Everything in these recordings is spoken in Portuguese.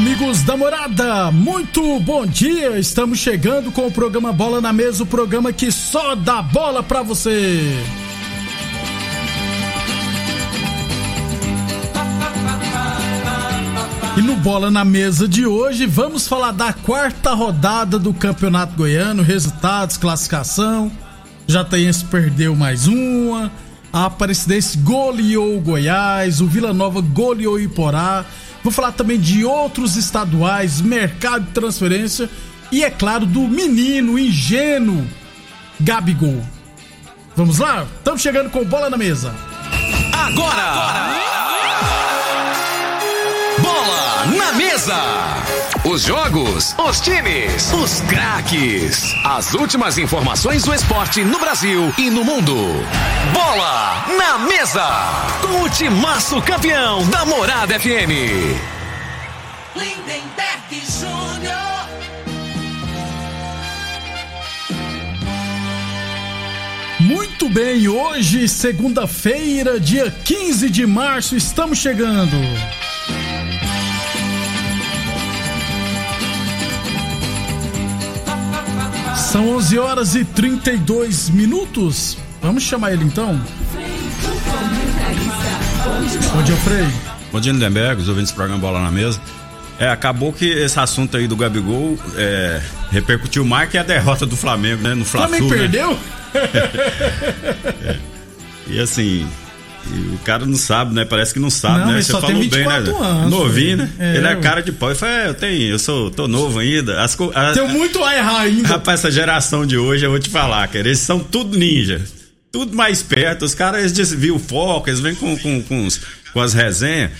Amigos da morada, muito bom dia. Estamos chegando com o programa Bola na Mesa o programa que só dá bola pra você. E no Bola na Mesa de hoje, vamos falar da quarta rodada do Campeonato Goiano, resultados, classificação. Jataense perdeu mais uma. A Aparecidense goleou o Goiás, o Vila Nova goleou o Iporá. Vou falar também de outros estaduais, mercado de transferência e, é claro, do menino ingênuo Gabigol. Vamos lá? Estamos chegando com bola na mesa. Agora! Agora! Bola na mesa! Os jogos, os times, os craques. As últimas informações do esporte no Brasil e no mundo. Bola na mesa! Com o timaço campeão da Morada FM. Lindenberg Júnior. Muito bem, hoje, segunda-feira, dia 15 de março, estamos chegando. São 11 horas e 32 minutos. Vamos chamar ele então? Bom dia, Frei. Bom dia, Lindenberg, os ouvintes do programa Bola na Mesa. É, acabou que esse assunto aí do Gabigol é, repercutiu mais que a derrota do Flamengo, né? No Flamengo. Flamengo perdeu? é. E assim, e o cara não sabe, né? Parece que não sabe, não, né? Você falou bem, né? Anos, Novinho, né? É, ele é cara de pau. Ele fala, é, eu tenho, eu sou, tô novo ainda. As, a, Tenho muito a errar ainda. Rapaz, essa geração de hoje, eu vou te falar, cara, eles são tudo ninja. Tudo mais perto. Os caras, eles desviam o foco, eles vêm com, com, com, os, com as resenhas,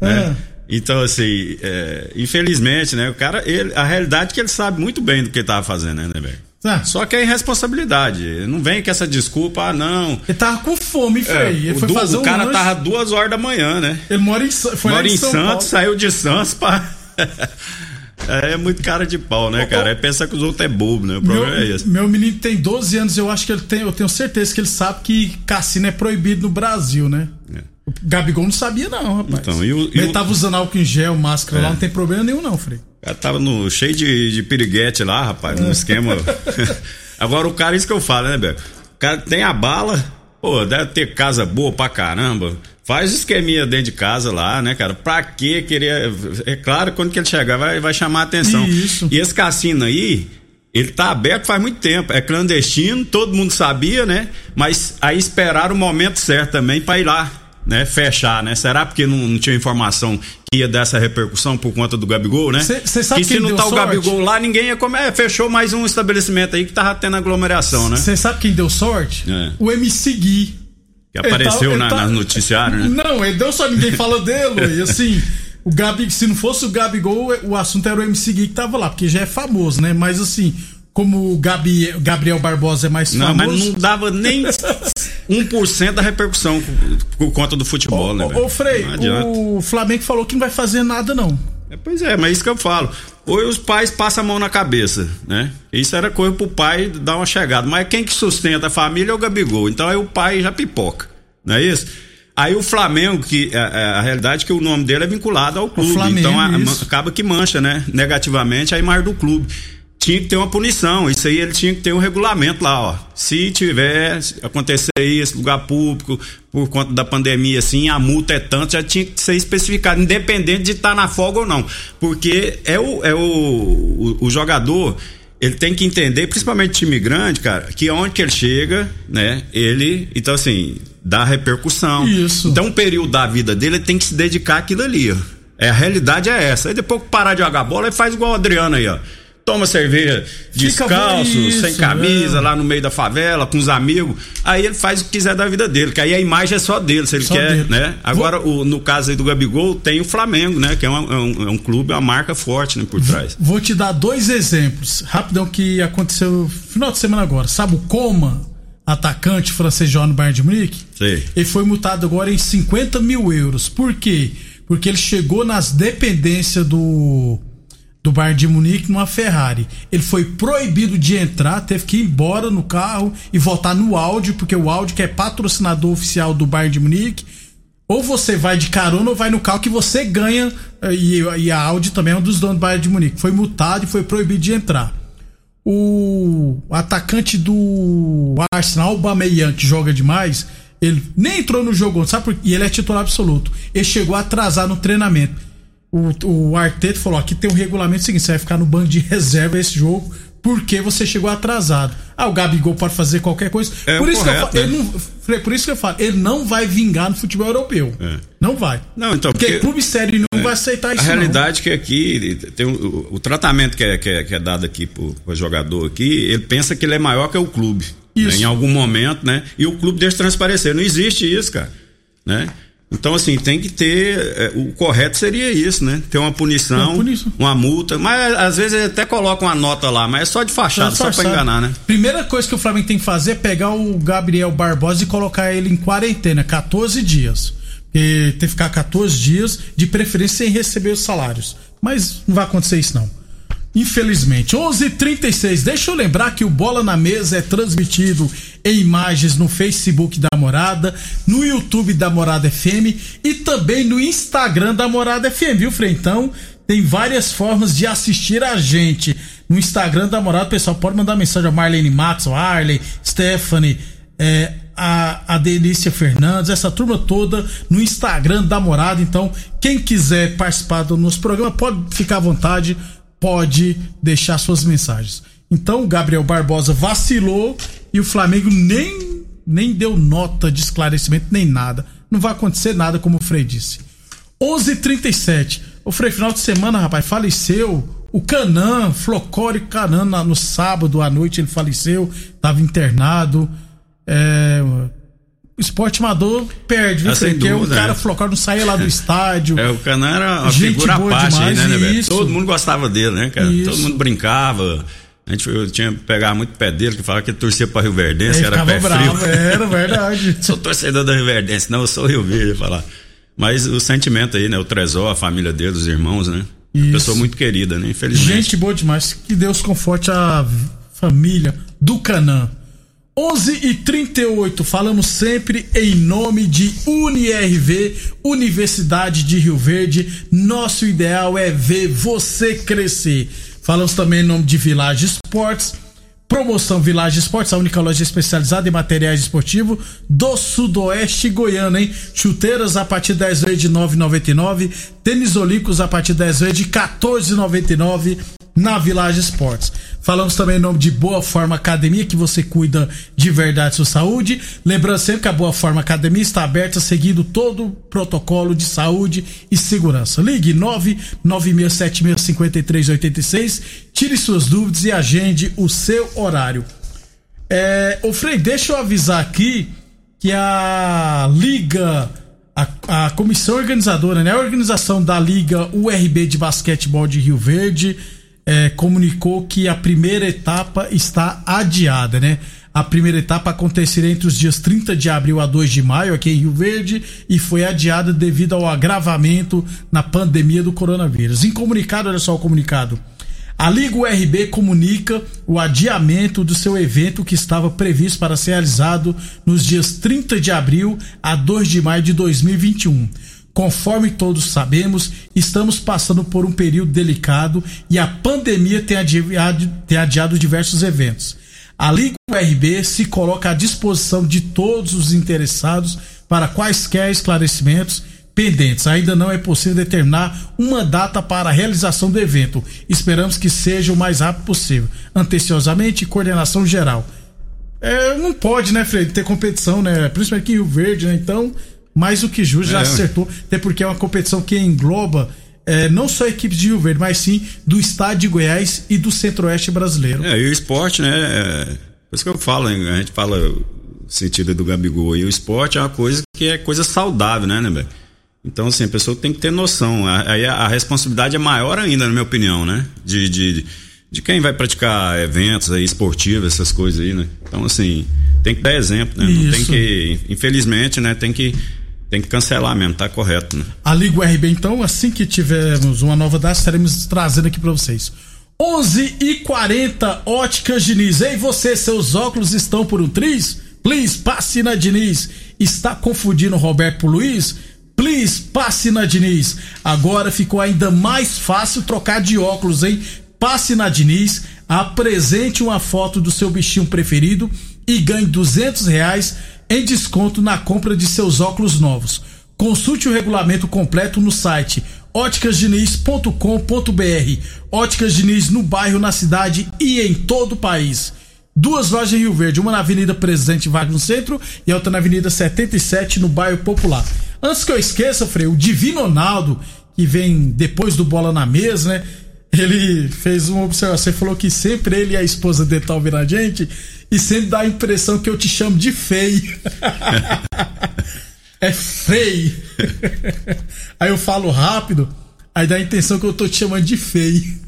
né? É. Então, assim, é, infelizmente, né? O cara, ele, a realidade é que ele sabe muito bem do que tava fazendo, né, velho? Ah. Só que é irresponsabilidade. Não vem com essa desculpa, ah, não. Ele tava com fome, Frei. É, ele foi do, fazer o um cara lanche. tava duas horas da manhã, né? Ele mora em, foi mora em São Santos, Paulo. saiu de Santos pra. É muito cara de pau, né, cara? É pensar que os outros é bobo, né? O problema meu, é esse. Meu menino tem 12 anos, eu acho que ele tem, eu tenho certeza que ele sabe que cassino é proibido no Brasil, né? É. O Gabigol não sabia, não, rapaz. Então, e o, ele tava usando álcool em gel, máscara é. lá, não tem problema nenhum, não, Frei. O cara tava no, cheio de, de piriguete lá, rapaz, no esquema. Agora o cara, isso que eu falo, né, Beto? O cara tem a bala, pô, deve ter casa boa pra caramba. Faz esqueminha dentro de casa lá, né, cara? Pra que querer. É claro, quando que ele chegar, vai, vai chamar a atenção. Isso. E esse cassino aí, ele tá aberto faz muito tempo. É clandestino, todo mundo sabia, né? Mas aí esperaram o momento certo também pra ir lá né, fechar, né? Será porque não, não, tinha informação que ia dar essa repercussão por conta do Gabigol, né? Cê, sabe que se não tá sorte? o Gabigol lá, ninguém ia comer. É, fechou mais um estabelecimento aí que tava tendo aglomeração, né? Você sabe quem deu sorte? É. O MC Gui. Que apareceu tá, na, tá... noticiário, né? Não, ele deu só ninguém fala dele, e assim. O Gabi, se não fosse o Gabigol, o assunto era o MC Gui que tava lá, porque já é famoso, né? Mas assim, como o Gabi, Gabriel Barbosa é mais famoso. Não, mas não dava nem 1% da repercussão por conta do futebol, ô, né? Ô, Frei, o Flamengo falou que não vai fazer nada, não. É, pois é, mas é isso que eu falo. Ou os pais passam a mão na cabeça, né? Isso era coisa pro pai dar uma chegada. Mas quem que sustenta a família é o Gabigol. Então aí o pai já pipoca, não é isso? Aí o Flamengo, que a, é, é, a, realidade é que o nome dele é vinculado ao clube. Flamengo, então a, a, acaba que mancha, né? Negativamente a imagem do clube tinha que ter uma punição. Isso aí ele tinha que ter um regulamento lá, ó. Se tiver acontecer isso, lugar público, por conta da pandemia, assim, a multa é tanto, já tinha que ser especificado, independente de estar tá na folga ou não. Porque é o, é o, o, o jogador ele tem que entender, principalmente time grande, cara, que onde que ele chega, né? Ele, então assim, dá repercussão. Isso. Então, um período da vida dele, ele tem que se dedicar àquilo ali, ó. É, a realidade é essa. Aí depois que parar de jogar bola, ele faz igual o Adriano aí, ó toma cerveja descalço, isso, sem camisa, é. lá no meio da favela, com os amigos. Aí ele faz o que quiser da vida dele, que aí a imagem é só dele, se ele só quer, dele. né? Agora, Vou... o, no caso aí do Gabigol, tem o Flamengo, né? Que é, uma, é um, é um clube, uma marca forte, né, por trás. Vou te dar dois exemplos, rapidão, que aconteceu no final de semana agora. Sabe o Coma, atacante francês João Bayern de Munique? Sim. Ele foi multado agora em 50 mil euros. Por quê? Porque ele chegou nas dependências do do Bayern de Munique numa Ferrari. Ele foi proibido de entrar, teve que ir embora no carro e voltar no áudio, porque o áudio que é patrocinador oficial do Bayern de Munique, ou você vai de carona ou vai no carro que você ganha, eh, e, e a Audi também é um dos donos do Bayern de Munique. Foi multado e foi proibido de entrar. O atacante do Arsenal, o Bameyang, que joga demais, ele nem entrou no jogo, sabe por? E ele é titular absoluto. Ele chegou a atrasar no treinamento o, o Arteta falou: aqui tem um regulamento seguinte, você vai ficar no banco de reserva esse jogo porque você chegou atrasado. Ah, o Gabigol pode fazer qualquer coisa. É por, isso correto, que eu, né? não, por isso que eu falo, ele não vai vingar no futebol europeu. É. Não vai. Não, então, porque, porque clube sério não é, vai aceitar isso. A realidade não. é que aqui tem o, o tratamento que é, que é, que é dado aqui pro, pro jogador aqui, ele pensa que ele é maior que o clube. Né? Em algum momento, né? E o clube deixa transparecer. Não existe isso, cara. Né? Então, assim, tem que ter. É, o correto seria isso, né? Ter uma punição, uma, uma multa. Mas às vezes até coloca uma nota lá, mas é só de fachada, só, só pra enganar, né? Primeira coisa que o Flamengo tem que fazer é pegar o Gabriel Barbosa e colocar ele em quarentena, 14 dias. Porque tem que ficar 14 dias, de preferência sem receber os salários. Mas não vai acontecer isso, não. Infelizmente. 11:36. Deixa eu lembrar que o Bola na Mesa é transmitido em imagens no Facebook da Morada, no YouTube da Morada FM e também no Instagram da Morada FM, viu, Frentão? Tem várias formas de assistir a gente. No Instagram da Morada, o pessoal pode mandar mensagem a Marlene Max, o Arley, Stephanie, é, a, a Delícia Fernandes, essa turma toda no Instagram da Morada. Então, quem quiser participar do nosso programa, pode ficar à vontade pode deixar suas mensagens. Então, Gabriel Barbosa vacilou e o Flamengo nem, nem deu nota de esclarecimento, nem nada. Não vai acontecer nada, como o Frei disse. 11:37. h 37 O Frei, final de semana, rapaz, faleceu. O Canan, Flocore Canan, no sábado à noite ele faleceu, estava internado. É, o esporte amador perde, viu? Porque dúvida, o cara é. não saía lá do estádio. É, o Canan era uma figura parte, demais, né, né, Todo mundo gostava dele, né, cara? Isso. Todo mundo brincava. A gente eu tinha pegar muito pé dele, que falava que ele torcia pra Rio Verdense, era pé bravo, frio. Era verdade. sou torcedor da Rio Verdense, não, eu sou Rio Verde, falar. Mas o sentimento aí, né? O Tresor, a família dele, os irmãos, né? Isso. Pessoa muito querida, né? Infelizmente. Gente boa demais. Que Deus conforte a família do Canan. 11 e 38 falamos sempre em nome de UniRV, Universidade de Rio Verde. Nosso ideal é ver você crescer. Falamos também em nome de Village Esportes. Promoção Village Esportes, a única loja especializada em materiais esportivos do Sudoeste Goiano, hein? Chuteiras a partir de 10 vezes de 9,99, tênis olímpicos a partir de 10 vezes de 14,99 na Village Esportes. Falamos também em nome de Boa Forma Academia, que você cuida de verdade sua saúde. Lembrando sempre que a Boa Forma Academia está aberta seguindo todo o protocolo de saúde e segurança. Ligue 996765386, tire suas dúvidas e agende o seu horário. É, ô Frei, deixa eu avisar aqui que a Liga a, a, comissão organizadora, né? A organização da Liga URB de Basquetebol de Rio Verde é, comunicou que a primeira etapa está adiada, né? A primeira etapa aconteceria entre os dias 30 de abril a 2 de maio aqui em Rio Verde e foi adiada devido ao agravamento na pandemia do coronavírus. Em comunicado, olha só o comunicado. A Liga URB comunica o adiamento do seu evento que estava previsto para ser realizado nos dias 30 de abril a 2 de maio de 2021. Conforme todos sabemos, estamos passando por um período delicado e a pandemia tem adiado, tem adiado diversos eventos. A Liga URB se coloca à disposição de todos os interessados para quaisquer esclarecimentos pendentes. Ainda não é possível determinar uma data para a realização do evento. Esperamos que seja o mais rápido possível. Anteciosamente, coordenação geral. É, não pode, né, Fred, ter competição, né? Principalmente aqui em Rio Verde, né? Então, mais do que justo, já é. acertou, até porque é uma competição que engloba é, não só equipes de Rio Verde, mas sim do estado de Goiás e do centro-oeste brasileiro. É, e o esporte, né? É, por isso que eu falo, a gente fala o sentido do Gabigol. E o esporte é uma coisa que é coisa saudável, né, né, Então, assim, a pessoa tem que ter noção. Aí a, a, responsabilidade é maior ainda, na minha opinião, né? De, de, de quem vai praticar eventos aí, esportivos, essas coisas aí, né? Então, assim, tem que dar exemplo, né? Isso. Não tem que, infelizmente, né? Tem que tem que cancelar mesmo, tá correto, né? A Liga URB, então, assim que tivermos uma nova data, estaremos trazendo aqui para vocês. 11 e 40 Óticas Diniz. Ei, você, seus óculos estão por um triz? Please, passe na Diniz. Está confundindo Roberto Luiz? Please, passe na Diniz. Agora ficou ainda mais fácil trocar de óculos, hein? Passe na Diniz, apresente uma foto do seu bichinho preferido e ganhe 200 reais em desconto na compra de seus óculos novos. Consulte o regulamento completo no site óticasdiniz.com.br. Óticas Diniz no bairro, na cidade e em todo o país. Duas lojas em Rio Verde, uma na Avenida Presidente Vargas no centro e outra na Avenida 77 no bairro Popular. Antes que eu esqueça, Frei, o Divino Ronaldo, que vem depois do Bola na Mesa, né? Ele fez uma observação, falou que sempre ele e a esposa dele estão ouvindo a gente e sempre dá a impressão que eu te chamo de feio. é feio. aí eu falo rápido, aí dá a intenção que eu tô te chamando de feio.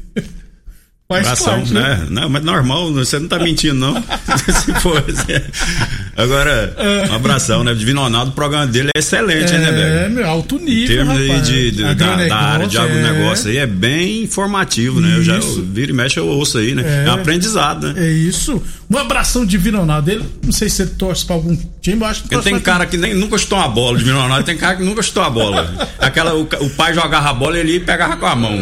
Faz Abração, parte, né? né? Não, mas normal, você não tá mentindo, não. Se for, Agora, é. um abração, né? Divino Ronaldo, o programa dele é excelente, é, né, velho? É, meu, alto nível. Em termos aí de, de da, da, área de agronegócio é. aí, é bem informativo, né? Eu já eu, viro e mexe, eu ouço aí, né? É, é um aprendizado, né? É isso. Um abração Divino Ronaldo. Ele, não sei se ele torce pra algum time, Ele tem cara que nem, nunca chutou uma bola, Ronaldo. Tem cara que nunca chutou a bola. Aquela, o, o pai jogava a bola ele pegava com a mão.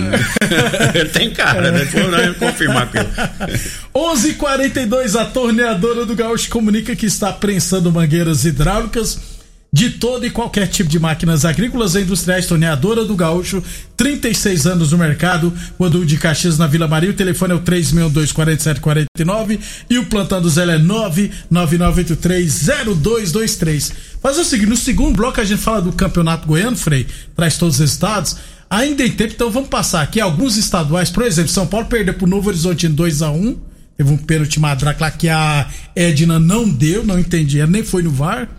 ele tem cara, né? Depois nós confirmar com ele. 11:42 a torneadora do Gaúcho comunica que está prensando mangueiras hidráulicas de todo e qualquer tipo de máquinas agrícolas e industriais. Torneadora do Gaúcho, 36 anos no mercado. Rodul de Caxias na Vila Maria. O telefone é o 3624749 e o plantão do Zé é 999830223. Fazer o seguinte, no segundo bloco a gente fala do Campeonato Goiano, Frei, traz todos os estados. Ainda em tempo, então vamos passar aqui alguns estaduais. Por exemplo, São Paulo perdeu pro Novo Horizonte em 2 a 1 Teve um pênalti madraca lá que a Edna não deu, não entendi, ela nem foi no VAR.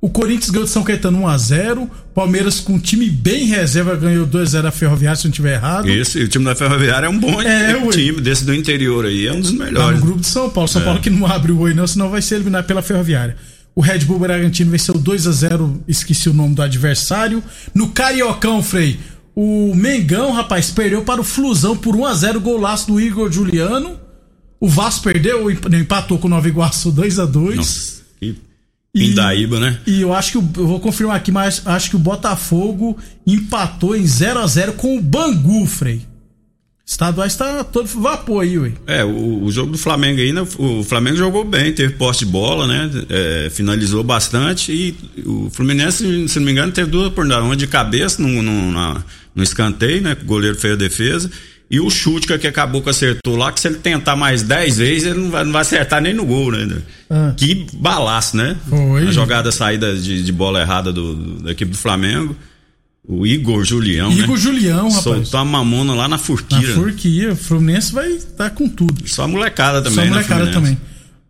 O Corinthians ganhou de São Caetano 1x0. Palmeiras com um time bem reserva ganhou 2x0 a Ferroviária, se não estiver errado. Isso, o time da Ferroviária é um bom é, time desse do interior aí, é um dos melhores. Tá no grupo de São Paulo. São é. Paulo que não abre o oi não, senão vai ser eliminado pela Ferroviária. O Red Bull Bragantino venceu 2 a 0 esqueci o nome do adversário. No Cariocão, Frei, o Mengão, rapaz, perdeu para o Flusão por 1 a 0 golaço do Igor Juliano. O Vasco perdeu, empatou com o Nova Iguaçu 2 a 2 Nossa, que Pindaíba, né? E eu acho que eu vou confirmar aqui, mas acho que o Botafogo empatou em 0 a 0 com o Bangu, Frei. Estaduais está todo vapor aí, ué. É, o, o, jogo do Flamengo aí, né, o Flamengo jogou bem, teve poste de bola, né? É, finalizou bastante e o Fluminense, se não me engano, teve duas oportunidades, uma de cabeça no, no, na, no escanteio, né? O goleiro fez a defesa. E o chute que acabou que acertou lá, que se ele tentar mais 10 vezes, ele não vai, não vai acertar nem no gol, né? Ah. Que balaço, né? Foi. A jogada saída de, de bola errada do, da equipe do Flamengo. O Igor Julião, Igor né? Julião, rapaz. Soltou a mamona lá na Furquia. Na Furquia. O Fluminense vai estar tá com tudo. Só a molecada também, Só a né, molecada né, também.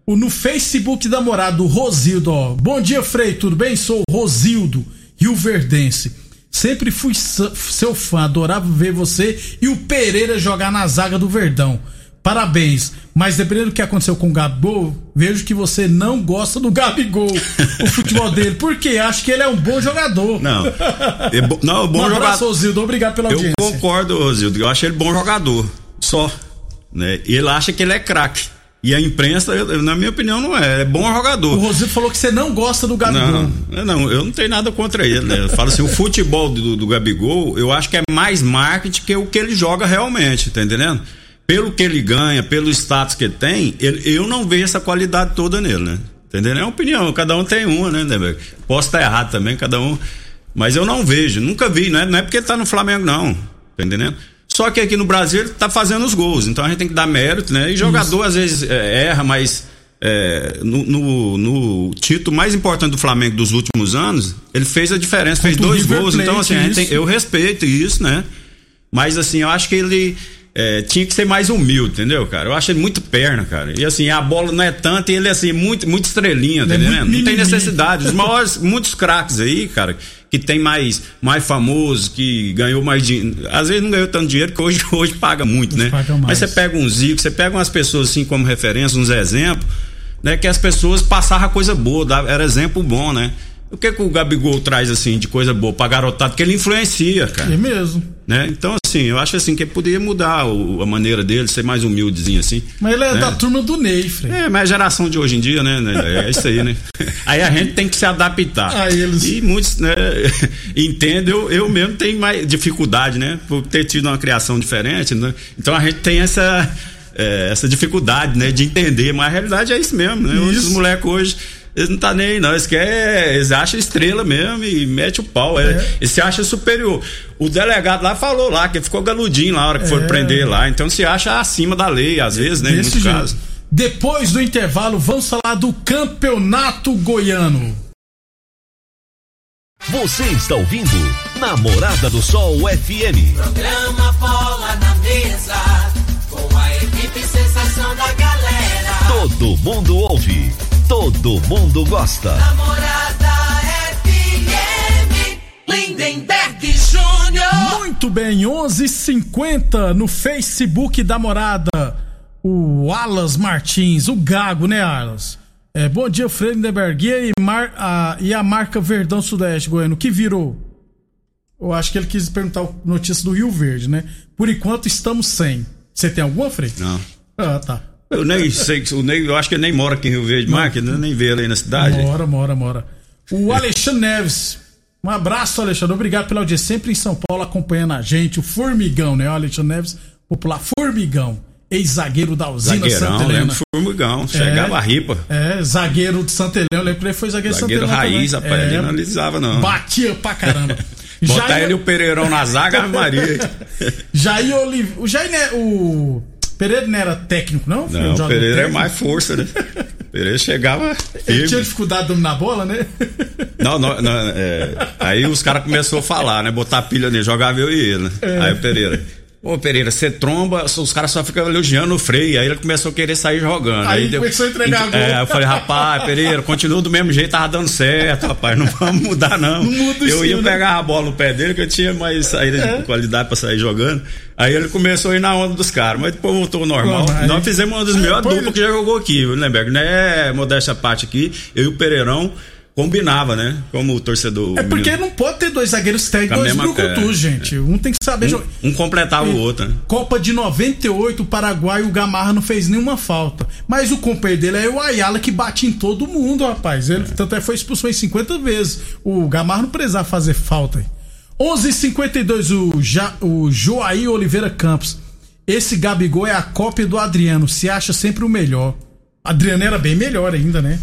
O, no Facebook da morada, o Rosildo, ó. Bom dia, Frei, tudo bem? Sou Rosildo, Rio Verdense. Sempre fui seu fã, adorava ver você e o Pereira jogar na zaga do Verdão. Parabéns. Mas dependendo do que aconteceu com o Gabigol, vejo que você não gosta do Gabigol, o futebol dele. Porque acho que ele é um bom jogador. Não. É bo, não, bom um jogador. Osildo. Obrigado pela audiência. Eu concordo, Osildo. Eu acho ele bom jogador. Só. Né? Ele acha que ele é craque. E a imprensa, na minha opinião, não é. É bom jogador. O Rosito falou que você não gosta do Gabigol. Não, não eu não tenho nada contra ele, né? Eu falo assim, o futebol do, do Gabigol, eu acho que é mais marketing que o que ele joga realmente, tá entendendo? pelo que ele ganha, pelo status que ele tem, ele, eu não vejo essa qualidade toda nele, né? Entendeu? É uma opinião, cada um tem uma, né, né Posso estar errado também, cada um. Mas eu não vejo, nunca vi, não é, não é porque ele tá no Flamengo, não. Tá entendendo? Só que aqui no Brasil ele tá fazendo os gols, então a gente tem que dar mérito, né? E jogador Isso. às vezes é, erra, mas é, no, no, no, título mais importante do Flamengo dos últimos anos, ele fez a diferença, fez dois gols. Então, assim, tem, eu respeito isso, né? Mas assim, eu acho que ele é, tinha que ser mais humilde, entendeu, cara? Eu acho ele muito perna, cara. E assim, a bola não é tanto e ele assim, muito, muito estrelinha, tá entendendo? não tem necessidade. Os maiores, muitos craques aí, cara, que tem mais, mais famoso, que ganhou mais dinheiro. Às vezes não ganhou tanto dinheiro, que hoje, hoje paga muito, né? Mas você pega um Zico, você pega umas pessoas assim como referência, uns exemplos, né? Que as pessoas passavam coisa boa, era exemplo bom, né? O que, que o Gabigol traz assim de coisa boa pra garotado? Que ele influencia, cara. É mesmo. Né? Então, assim, eu acho assim que ele poderia mudar o, a maneira dele, ser mais humildezinho assim. Mas ele é né? da turma do Ney, Frei. É, mas a geração de hoje em dia, né? né é isso aí, né? Aí a gente tem que se adaptar. A eles. E muitos, né, entendem, eu, eu mesmo tenho mais dificuldade, né? Por ter tido uma criação diferente, né? Então a gente tem essa. É, essa dificuldade, né, de entender, mas a realidade é isso mesmo, né? Isso. Os moleques hoje eles não tá nem aí, não. Eles querem. Eles acham estrela mesmo e mete o pau. É. Eles se acham superior. O delegado lá falou lá que ficou galudinho lá na hora que é. for prender lá. Então se acha acima da lei, às vezes, né? Em muitos casos. Depois do intervalo, vamos falar do campeonato goiano. Você está ouvindo Namorada do Sol FM. Programa Bola na Mesa, com a equipe sensação da galera. Todo mundo ouve todo mundo gosta. Namorada FM, Lindenberg Júnior. Muito bem, 11:50 no Facebook da Morada. O Alas Martins, o Gago, né, Alas? É, bom dia, Freire Lindenberg. E, Mar, a, e a marca Verdão Sudeste Goiano, que virou? Eu acho que ele quis perguntar a notícia do Rio Verde, né? Por enquanto estamos sem. Você tem alguma, Freire? Não. Ah, tá. Eu nem sei, o Ney, eu acho que ele nem mora aqui em Rio Verde mais, que nem vê ele aí na cidade. Mora, mora, mora. O Alexandre Neves. Um abraço, Alexandre. Obrigado pela audiência. Sempre em São Paulo acompanhando a gente. O Formigão, né? O Alexandre Neves, popular Formigão. Ex-zagueiro da usina Zagueirão, Santa Helena. Formigão. Chegava é, a ripa. É, zagueiro de Santa Helena. Eu lembro que ele foi zagueiro, de Santa Helena. Zagueiro raiz, também. rapaz. É, ele não analisava, não. Batia pra caramba. Botar Jair... ele e o Pereirão na zaga, Maria. Jair Oliveira. O Jair, né? O. Pereira não era técnico, não? Não, o Pereira técnico. é mais força, né? Pereira chegava. Firme. Ele tinha dificuldade de dominar a bola, né? Não, não, não é, aí os caras começaram a falar, né? Botar pilha nele, jogava eu e ele, né? É. Aí o Pereira. Ô Pereira, você tromba, os caras só ficam elogiando o freio. Aí ele começou a querer sair jogando. Aí, aí começou a entregar a gol. É, eu falei, rapaz, Pereira, continua do mesmo jeito, tava dando certo, rapaz. Não vamos mudar, não. Não muda Eu ia né? pegar a bola no pé dele, que eu tinha mais saída é. de qualidade pra sair jogando. Aí ele começou a ir na onda dos caras, mas depois voltou ao normal. Pô, Nós fizemos uma das melhores duplas que já jogou aqui, Lemberg, né? Modéstia parte aqui, eu e o Pereirão combinava, né? Como o torcedor. É porque não pode ter dois zagueiros técnicos, dois brucutus, é, gente. É. Um tem que saber um, jogar. Um completava e, o outro, né? Copa de 98, o Paraguai, o Gamarra não fez nenhuma falta. Mas o companheiro dele é o Ayala que bate em todo mundo, rapaz. Ele é. tanto é foi expulsão em 50 vezes. O Gamarra não precisava fazer falta. 11:52 o, ja, o Joaí Oliveira Campos. Esse Gabigol é a cópia do Adriano. Se acha sempre o melhor. Adriano era bem melhor ainda, né?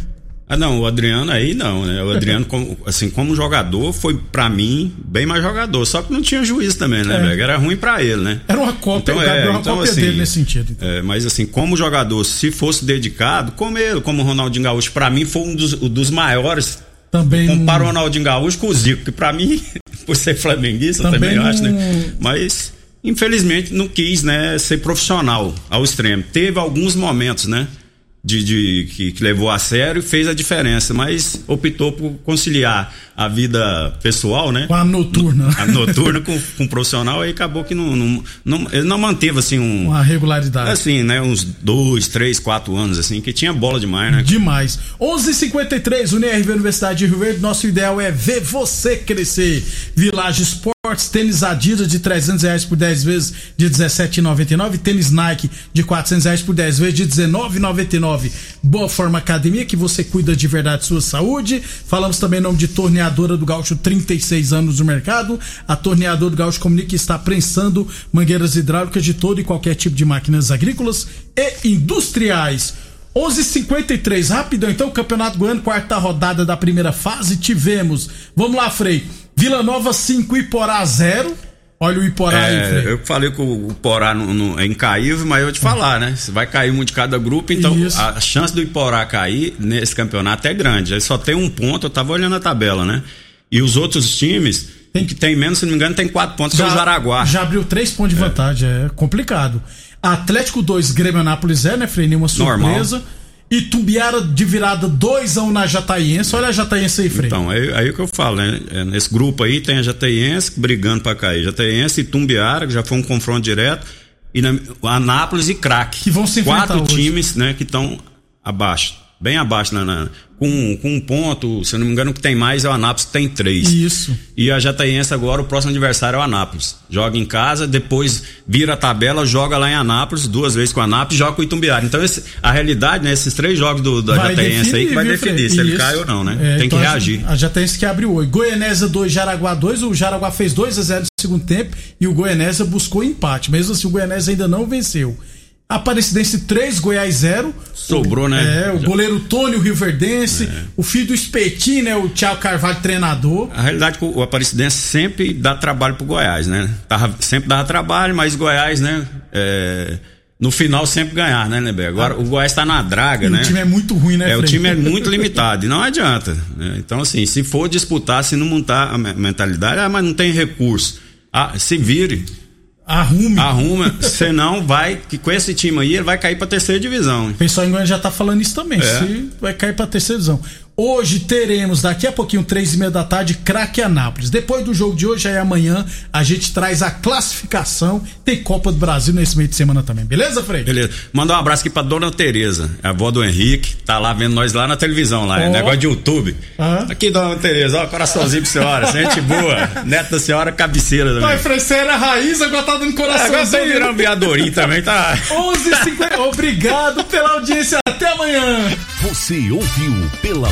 Ah, não, o Adriano aí não, né? O Adriano, como, assim, como jogador, foi para mim bem mais jogador. Só que não tinha juiz também, né, é. Era ruim para ele, né? Era uma cópia, então, é, uma então, cópia assim, dele nesse sentido. Então. É, mas assim, como jogador, se fosse dedicado, como ele, como o Ronaldinho Gaúcho, para mim foi um dos, dos maiores. Também. Compara o Ronaldinho Gaúcho com o Zico, que pra mim, por ser flamenguista, também, também eu acho, né? Mas, infelizmente, não quis, né, ser profissional ao extremo. Teve alguns momentos, né? De, de que, que, levou a sério fez a diferença, mas optou por conciliar a vida pessoal, né? Com a noturna. A noturna com, com o profissional, aí acabou que não, não, não, ele não manteve assim um. Uma regularidade. Assim, né? Uns dois, três, quatro anos, assim, que tinha bola demais, né? Demais. 11:53 h 53 UNIRV Universidade de Rio Verde. Nosso ideal é ver você crescer. Village Sport Esportes, tênis Adidas de 300 reais por 10 vezes de 17,99. Tênis Nike de 400 reais por 10 vezes de 19,99. Boa Forma Academia, que você cuida de verdade sua saúde. Falamos também em nome de Torneadora do Gaúcho, 36 anos no mercado. A Torneadora do Gaúcho comunica que está prensando mangueiras hidráulicas de todo e qualquer tipo de máquinas agrícolas e industriais. 11:53 rapidão então, Campeonato Goiano, quarta rodada da primeira fase, tivemos. Vamos lá, Frei. Vila Nova 5, Iporá 0. Olha o Iporá é, aí. Eu falei que o Iporá não, não, é incaível, mas eu vou te falar, né? Você vai cair um de cada grupo, então Isso. a chance do Iporá cair nesse campeonato é grande. Aí só tem um ponto, eu tava olhando a tabela, né? E os outros times Tem que tem menos, se não me engano, tem quatro pontos, que é o Jaraguá. Já abriu três pontos de vantagem, é, complicado. Atlético 2, Grêmio Anápolis 0, né, Frei? Nenhuma surpresa. Normal. E Tumbiara de virada 2 a 1 na Jataiense. Olha a Jataiense aí, Frei. Então, aí, aí que eu falo, né? É, Nesse grupo aí tem a Jataiense brigando pra cair. Jataiense e Tumbiara, que já foi um confronto direto. E na, Anápolis e Craque. Que vão se enfrentar Quatro hoje. times, né, que estão abaixo. Bem abaixo, na, na- com, com um ponto, se eu não me engano, o que tem mais é o Anápolis, que tem três. Isso. E a Jataiense agora, o próximo adversário é o Anápolis. Joga em casa, depois vira a tabela, joga lá em Anápolis, duas vezes com o Anápolis, joga com o Itumbiara. Então, esse- a realidade, né, esses três jogos do, da Vai Jataiense aí que vai viu, definir se ele Isso. cai ou não, né? É, tem então que reagir. A Jataiense que abriu 8. Goianésia 2, Jaraguá 2. O Jaraguá fez 2 a 0 no segundo tempo e o Goianésia buscou empate. Mesmo assim, o Goianésia ainda não venceu. Aparecidense 3, Goiás 0. Sobrou, né? É, o goleiro Tônio Rioverdense, o filho do Espetinho, né? O Thiago Carvalho, treinador. A realidade é que o Aparecidense sempre dá trabalho pro Goiás, né? Tava, sempre dava trabalho, mas Goiás, né? é, no final sempre ganhar, né, Neber? Agora o Goiás tá na draga, E né? O time é muito ruim, né, É, o time é muito limitado e não adianta. né? Então, assim, se for disputar, se não montar a me- mentalidade, ah, mas não tem recurso. Ah, se vire, Arrume. arruma, senão vai, que com esse time aí ele vai cair pra terceira divisão. O pessoal em Goiânia já tá falando isso também. É. Se vai cair pra terceira divisão. Hoje teremos, daqui a pouquinho, três e meia da tarde, craque Anápolis. Depois do jogo de hoje, aí amanhã, a gente traz a classificação. Tem Copa do Brasil nesse meio de semana também. Beleza, Frei? Beleza. Mandar um abraço aqui pra dona Tereza, a avó do Henrique, tá lá vendo nós lá na televisão, lá, é Ó. negócio de YouTube. Ah. Aqui, dona Tereza, ó, coraçãozinho pra senhora, gente boa. Neta da senhora, cabeceira também. Vai, Frei, você era raiz, agora tá dando Agora tá coraçãozinho. virando viadorinho também, tá? 11h50. Obrigado pela audiência. Até amanhã. Você ouviu pela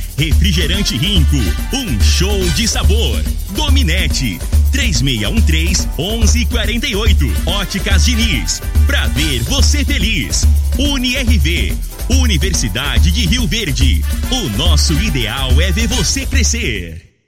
Refrigerante Rinco, um show de sabor. Dominete, 3613-1148. Óticas Diniz, pra ver você feliz. UniRV, Universidade de Rio Verde. O nosso ideal é ver você crescer.